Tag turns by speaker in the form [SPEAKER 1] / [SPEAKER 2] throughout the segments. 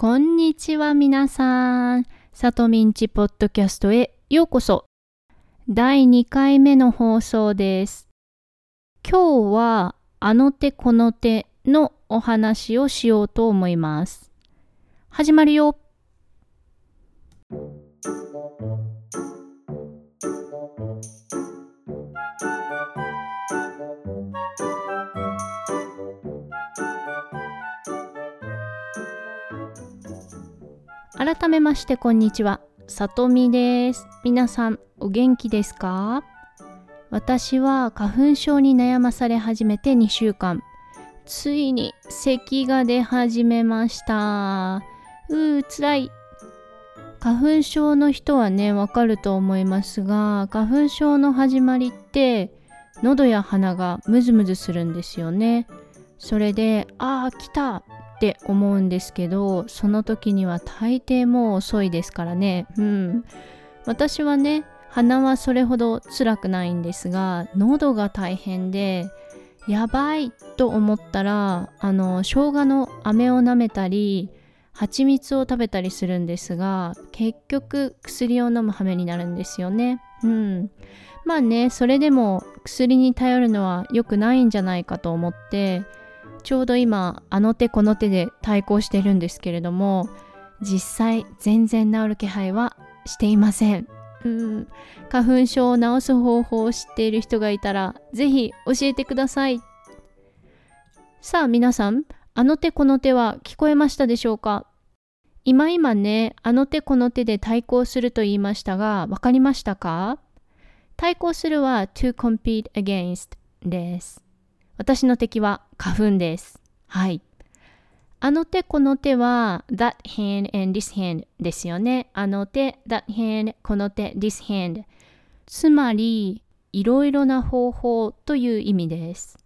[SPEAKER 1] こんにちは皆さん。さとみんちポッドキャストへようこそ。第2回目の放送です。今日はあの手この手のお話をしようと思います。始まるよ。改めましてこんにちは。さとみです。皆さんお元気ですか？私は花粉症に悩まされ始めて2週間。ついに咳が出始めました。うー、つらい。花粉症の人はね、わかると思いますが、花粉症の始まりって、喉や鼻がムズムズするんですよね。それで、ああ、来たって思うんですけどその時には大抵もう遅いですからね。うん。私はね鼻はそれほど辛くないんですが喉が大変でやばいと思ったらあの生姜の飴を舐めたり蜂蜜を食べたりするんですが結局薬を飲む羽目になるんですよね。うん。まあねそれでも薬に頼るのは良くないんじゃないかと思ってちょうど今あの手この手で対抗してるんですけれども実際全然治る気配はしていません。うん。花粉症を治す方法を知っている人がいたら是非教えてください。さあ皆さんあの手この手は聞こえましたでしょうか？今今ねあの手この手で対抗すると言いましたが分かりましたか？対抗するは to compete against です。私の敵は花粉です。はい。あの手この手は that hand and this hand ですよね。あの手、that hand、この手、this hand。つまり、いろいろな方法という意味です。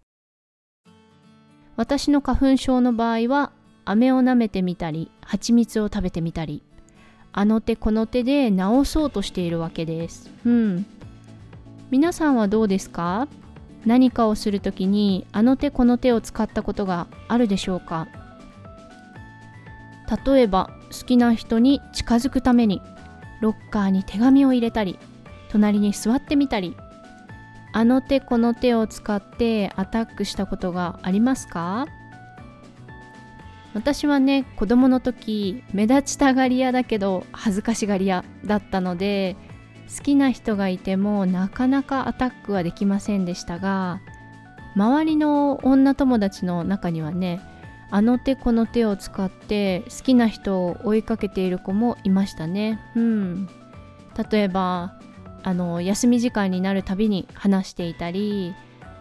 [SPEAKER 1] 私の花粉症の場合は、飴を舐めてみたり、蜂蜜を食べてみたり、あの手この手で治そうとしているわけです。うん。皆さんはどうですか？何かをする時にあの手この手を使ったことがあるでしょうか？例えば好きな人に近づくためにロッカーに手紙を入れたり隣に座ってみたりあの手この手を使ってアタックしたことがありますか？私はね子供の時目立ちたがり屋だけど恥ずかしがり屋だったので好きな人がいてもなかなかアタックはできませんでしたが周りの女友達の中にはねあの手この手を使って好きな人を追いかけている子もいましたね。うん。例えばあの休み時間になるたびに話していたり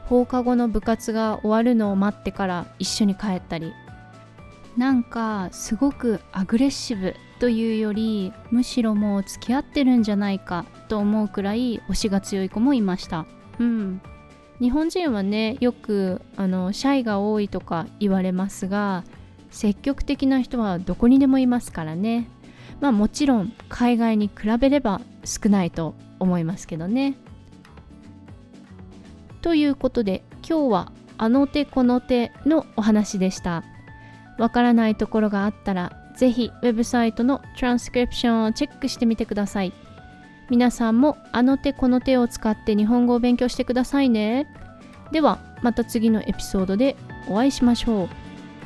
[SPEAKER 1] 放課後の部活が終わるのを待ってから一緒に帰ったり。なんかすごくアグレッシブというよりむしろもう付き合ってるんじゃないかと思うくらい推しが強い子もいました。うん。日本人はねよくあのシャイが多いとか言われますが積極的な人はどこにでもいますからね。まあもちろん海外に比べれば少ないと思いますけどね。ということで今日はあの手この手のお話でした。わからないところがあったら、ぜひウェブサイトのトランスクリプションをチェックしてみてください。皆さんもあの手この手を使って日本語を勉強してくださいね。ではまた次のエピソードでお会いしましょう。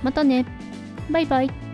[SPEAKER 1] またね。バイバイ。